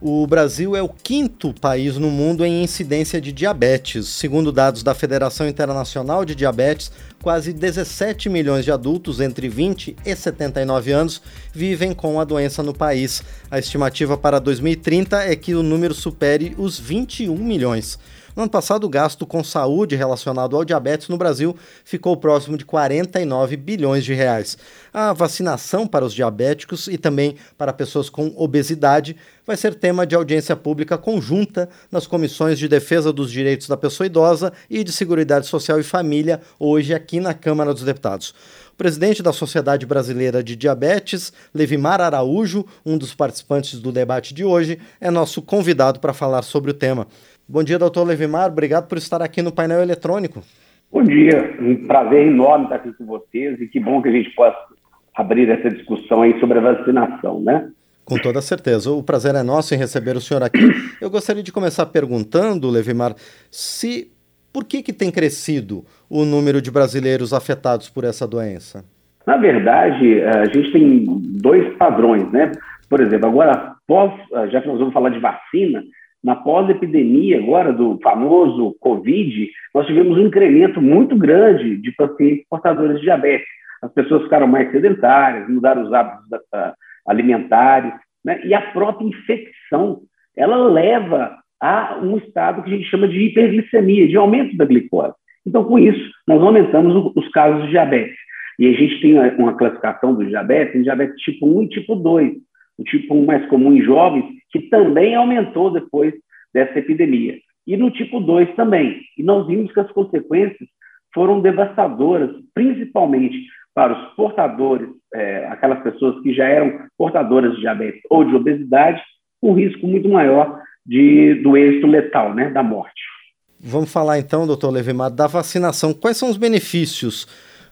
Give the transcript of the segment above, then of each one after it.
O Brasil é o quinto país no mundo em incidência de diabetes. Segundo dados da Federação Internacional de Diabetes, quase 17 milhões de adultos entre 20 e 79 anos vivem com a doença no país. A estimativa para 2030 é que o número supere os 21 milhões. No ano passado, o gasto com saúde relacionado ao diabetes no Brasil ficou próximo de 49 bilhões de reais. A vacinação para os diabéticos e também para pessoas com obesidade vai ser tema de audiência pública conjunta nas comissões de defesa dos direitos da pessoa idosa e de Seguridade Social e Família, hoje aqui na Câmara dos Deputados. Presidente da Sociedade Brasileira de Diabetes, Levimar Araújo, um dos participantes do debate de hoje, é nosso convidado para falar sobre o tema. Bom dia, doutor Levimar. Obrigado por estar aqui no painel eletrônico. Bom dia. Um prazer enorme estar aqui com vocês e que bom que a gente possa abrir essa discussão aí sobre a vacinação, né? Com toda certeza. O prazer é nosso em receber o senhor aqui. Eu gostaria de começar perguntando, Levimar, se por que, que tem crescido o número de brasileiros afetados por essa doença? Na verdade, a gente tem dois padrões, né? Por exemplo, agora, pós, já que nós vamos falar de vacina, na pós-epidemia agora do famoso Covid, nós tivemos um incremento muito grande de pacientes portadores de diabetes. As pessoas ficaram mais sedentárias, mudaram os hábitos alimentares, né? e a própria infecção, ela leva a um estado que a gente chama de hiperglicemia, de aumento da glicose. Então, com isso, nós aumentamos os casos de diabetes. E a gente tem uma classificação do diabetes em diabetes tipo 1 e tipo 2 o tipo 1 mais comum em jovens, que também aumentou depois dessa epidemia. E no tipo 2 também. E nós vimos que as consequências foram devastadoras, principalmente para os portadores, é, aquelas pessoas que já eram portadoras de diabetes ou de obesidade, um risco muito maior de, do êxito letal, né, da morte. Vamos falar então, doutor Levemar, da vacinação. Quais são os benefícios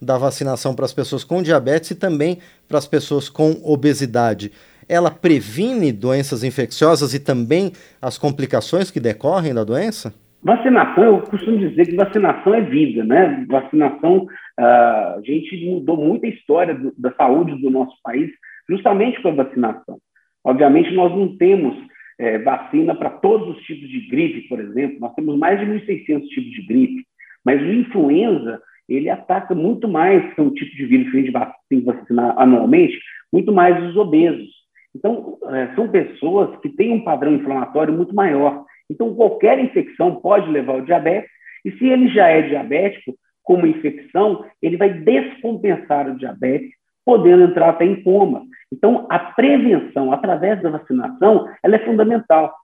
da vacinação para as pessoas com diabetes e também para as pessoas com obesidade? ela previne doenças infecciosas e também as complicações que decorrem da doença? Vacinação, eu costumo dizer que vacinação é vida, né? Vacinação, uh, a gente mudou muito a história do, da saúde do nosso país justamente com a vacinação. Obviamente, nós não temos é, vacina para todos os tipos de gripe, por exemplo, nós temos mais de 1.600 tipos de gripe, mas o influenza, ele ataca muito mais, que é um tipo de vírus que a gente tem que vacinar anualmente, muito mais os obesos. Então, é, são pessoas que têm um padrão inflamatório muito maior. Então, qualquer infecção pode levar ao diabetes, e se ele já é diabético, com uma infecção, ele vai descompensar o diabetes, podendo entrar até em coma. Então, a prevenção através da vacinação, ela é fundamental.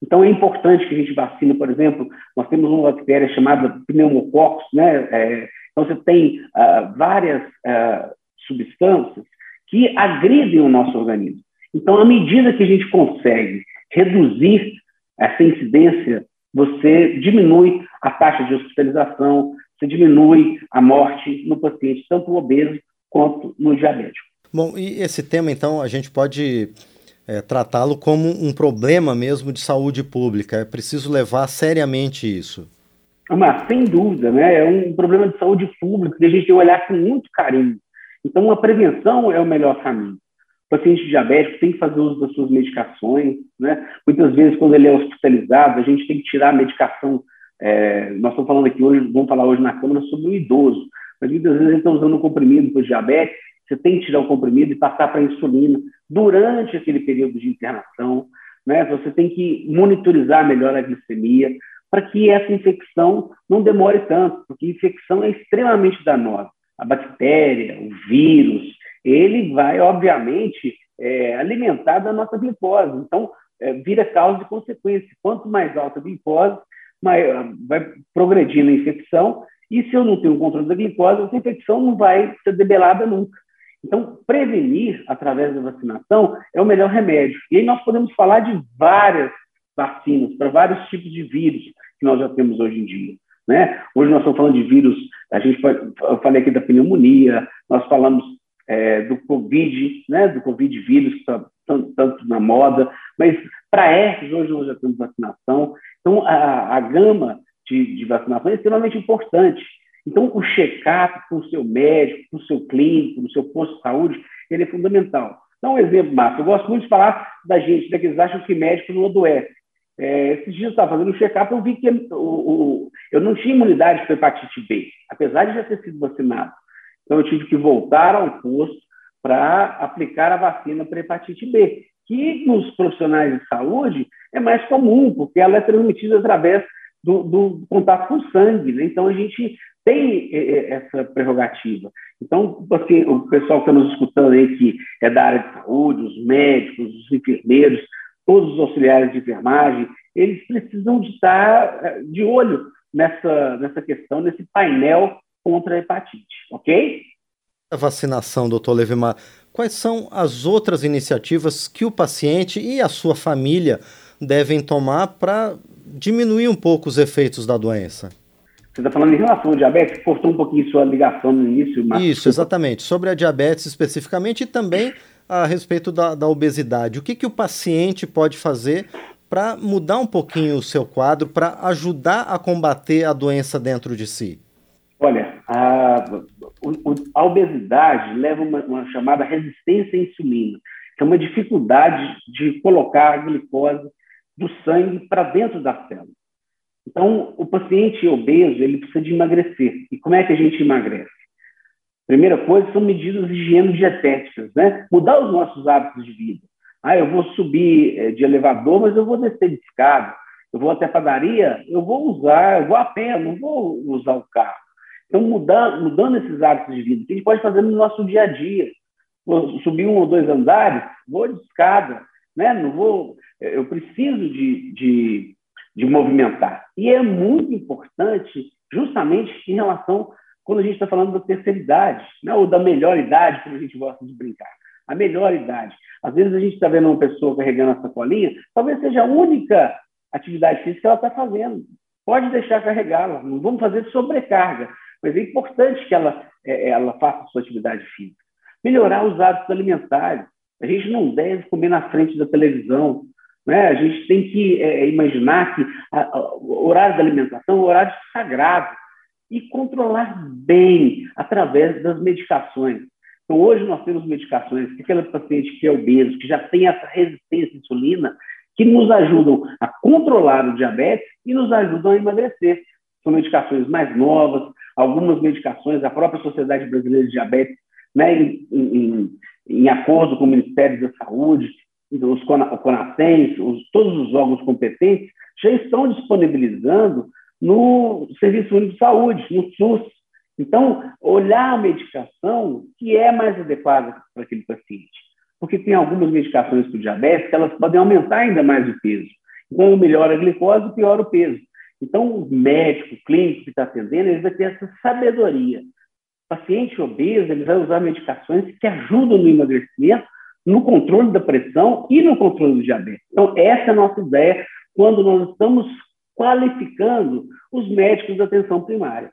Então, é importante que a gente vacine, por exemplo, nós temos uma bactéria chamada pneumococcus, né? É, então, você tem uh, várias uh, substâncias que agridem o nosso organismo. Então, à medida que a gente consegue reduzir essa incidência, você diminui a taxa de hospitalização, você diminui a morte no paciente, tanto obeso quanto no diabético. Bom, e esse tema, então, a gente pode é, tratá-lo como um problema mesmo de saúde pública. É preciso levar seriamente isso. Mas, sem dúvida, né? é um problema de saúde pública que a gente tem que olhar com muito carinho. Então, a prevenção é o melhor caminho. O paciente diabético tem que fazer uso das suas medicações, né? Muitas vezes, quando ele é hospitalizado, a gente tem que tirar a medicação. É, nós estamos falando aqui hoje, vamos falar hoje na Câmara sobre o idoso, mas muitas vezes ele está usando um comprimido para diabetes, você tem que tirar o comprimido e passar para a insulina durante aquele período de internação, né? Você tem que monitorizar melhor a glicemia para que essa infecção não demore tanto, porque infecção é extremamente danosa. A bactéria, o vírus, ele vai, obviamente, é, alimentar da nossa glicose. Então, é, vira causa e consequência. Quanto mais alta a glicose, mais, vai progredindo a infecção, e se eu não tenho controle da glicose, essa infecção não vai ser debelada nunca. Então, prevenir através da vacinação é o melhor remédio. E aí nós podemos falar de várias vacinas para vários tipos de vírus que nós já temos hoje em dia. Né? Hoje nós estamos falando de vírus, a gente eu falei aqui da pneumonia, nós falamos é, do Covid, né, do Covid vírus, que está tanto, tanto, na moda, mas para herpes, hoje nós já temos vacinação. Então, a, a gama de, de, vacinação é extremamente importante. Então, o check-up com o seu médico, com o seu clínico, no seu posto de saúde, ele é fundamental. Então, um exemplo, Márcio, eu gosto muito de falar da gente, né, que eles acham que médico não adoece. É, esses dias eu estava fazendo um check-up eu vi que o, o, eu não tinha imunidade para hepatite B, apesar de já ter sido vacinado. Então, eu tive que voltar ao posto para aplicar a vacina para hepatite B, que nos profissionais de saúde é mais comum, porque ela é transmitida através do, do contato com sangue. Né? Então, a gente tem é, é, essa prerrogativa. Então, assim, o pessoal que está nos escutando aí, que é da área de saúde, os médicos, os enfermeiros, todos os auxiliares de enfermagem, eles precisam de estar é, de olho nessa, nessa questão, nesse painel contra a hepatite, ok? A vacinação, doutor Levimar, quais são as outras iniciativas que o paciente e a sua família devem tomar para diminuir um pouco os efeitos da doença? Você está falando em relação ao diabetes, cortou um pouquinho sua ligação no início, mas... Isso, exatamente. Sobre a diabetes especificamente e também a respeito da, da obesidade. O que, que o paciente pode fazer para mudar um pouquinho o seu quadro, para ajudar a combater a doença dentro de si? Olha, a, a obesidade leva uma, uma chamada resistência à insulina, que é uma dificuldade de colocar a glicose do sangue para dentro da célula. Então, o paciente obeso, ele precisa de emagrecer. E como é que a gente emagrece? Primeira coisa são medidas de higiene dietéticas, né? Mudar os nossos hábitos de vida. Ah, eu vou subir eh, de elevador, mas eu vou descer de escada. Eu vou até padaria, eu vou usar, eu vou a pé, não vou usar o carro. Então, mudando, mudando esses hábitos de vida, que a gente pode fazer no nosso dia a dia. Vou subir um ou dois andares, vou de escada, né? Não vou, eu preciso de, de de movimentar. E é muito importante, justamente em relação quando a gente está falando da terceira idade, né? ou da melhor idade, como a gente gosta de brincar. A melhor idade. Às vezes a gente está vendo uma pessoa carregando a sacolinha, talvez seja a única atividade física que ela está fazendo. Pode deixar carregá-la, não vamos fazer sobrecarga, mas é importante que ela, é, ela faça sua atividade física. Melhorar os hábitos alimentares. A gente não deve comer na frente da televisão, né? A gente tem que é, imaginar que a, a, o horário da alimentação é um horário sagrado e controlar bem através das medicações. Então, hoje nós temos medicações que aquele paciente que é obeso, que já tem essa resistência à insulina, que nos ajudam a controlar o diabetes e nos ajudam a emagrecer. São medicações mais novas, algumas medicações, a própria Sociedade Brasileira de Diabetes, né, em, em, em acordo com o Ministério da Saúde, os CONASENS, os, todos os órgãos competentes, já estão disponibilizando no Serviço Único de Saúde, no SUS. Então, olhar a medicação que é mais adequada para aquele paciente. Porque tem algumas medicações para o diabetes que elas podem aumentar ainda mais o peso. Então, melhora a glicose, piora o peso. Então, o médico, o clínico que está atendendo, ele vai ter essa sabedoria. O paciente obeso, ele vai usar medicações que ajudam no emagrecimento, no controle da pressão e no controle do diabetes. Então, essa é a nossa ideia quando nós estamos qualificando os médicos da atenção primária.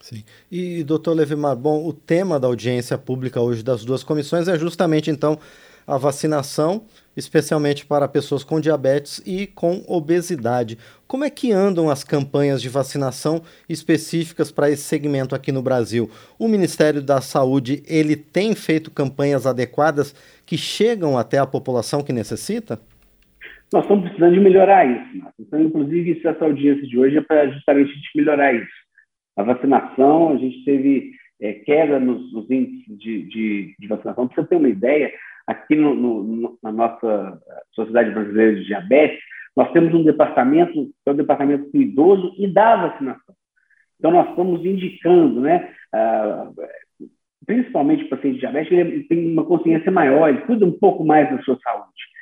Sim. E, doutor Levimar, bom, o tema da audiência pública hoje das duas comissões é justamente, então, a vacinação, especialmente para pessoas com diabetes e com obesidade. Como é que andam as campanhas de vacinação específicas para esse segmento aqui no Brasil? O Ministério da Saúde, ele tem feito campanhas adequadas que chegam até a população que necessita? Nós estamos precisando de melhorar isso. Então, inclusive, essa audiência de hoje é para justamente melhorar isso. A vacinação, a gente teve é, queda nos, nos índices de, de, de, vacinação. Para você ter uma ideia, aqui no, no, na nossa Sociedade Brasileira de Diabetes, nós temos um departamento, que é o departamento do idoso e da vacinação. Então, nós estamos indicando, né, ah, principalmente o paciente diabético, ele tem uma consciência maior, ele cuida um pouco mais da sua saúde.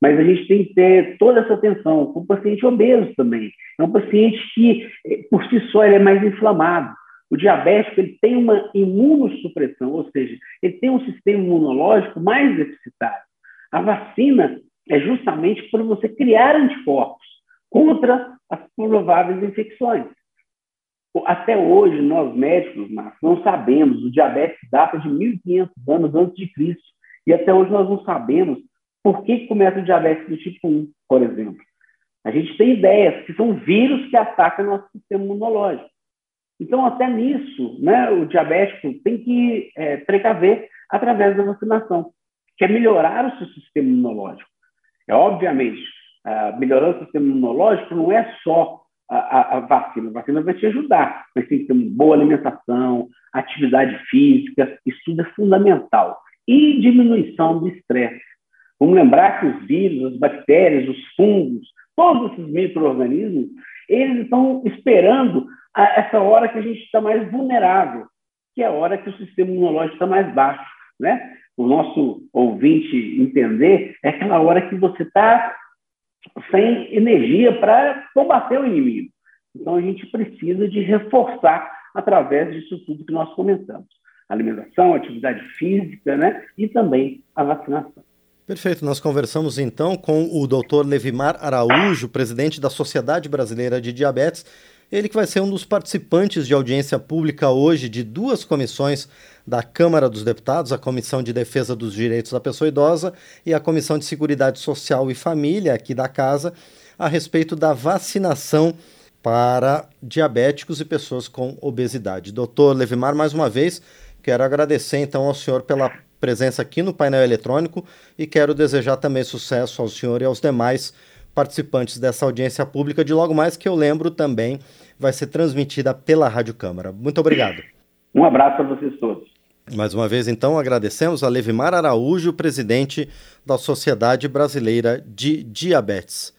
Mas a gente tem que ter toda essa atenção com o paciente obeso também. É um paciente que, eh, por si só, ele é mais inflamado. O diabético ele tem uma imunossupressão, ou seja, ele tem um sistema imunológico mais deficitário. A vacina é justamente para você criar anticorpos contra as prováveis infecções. Até hoje, nós médicos, não sabemos, o diabetes data de 1.500 anos antes de Cristo, e até hoje nós não sabemos por que começa o diabetes do tipo 1, por exemplo. A gente tem ideias que são vírus que atacam nosso sistema imunológico. Então, até nisso, né, o diabético tem que é, precaver através da vacinação. que é melhorar o seu sistema imunológico. É obviamente, uh, melhorando o sistema imunológico não é só a, a, a, vacina. A vacina vai te ajudar, mas tem que ter uma boa alimentação, atividade física, isso tudo é fundamental. E diminuição do estresse. Vamos lembrar que os vírus, as bactérias, os fungos, todos esses micro-organismos, eles estão esperando essa hora que a gente está mais vulnerável, que é a hora que o sistema imunológico está mais baixo. Né? O nosso ouvinte entender é aquela hora que você está sem energia para combater o inimigo. Então, a gente precisa de reforçar através disso tudo que nós comentamos. Alimentação, atividade física né? e também a vacinação. Perfeito. Nós conversamos então com o Dr. Levimar Araújo, presidente da Sociedade Brasileira de Diabetes. Ele que vai ser um dos participantes de audiência pública hoje de duas comissões da Câmara dos Deputados, a Comissão de Defesa dos Direitos da Pessoa Idosa e a Comissão de Seguridade Social e Família aqui da casa, a respeito da vacinação para diabéticos e pessoas com obesidade. Doutor Levimar, mais uma vez, quero agradecer então ao senhor pela presença aqui no painel eletrônico e quero desejar também sucesso ao senhor e aos demais participantes dessa audiência pública de logo mais que eu lembro também vai ser transmitida pela Rádio Câmara. Muito obrigado. Um abraço a vocês todos. Mais uma vez, então, agradecemos a Levimar Araújo, presidente da Sociedade Brasileira de Diabetes.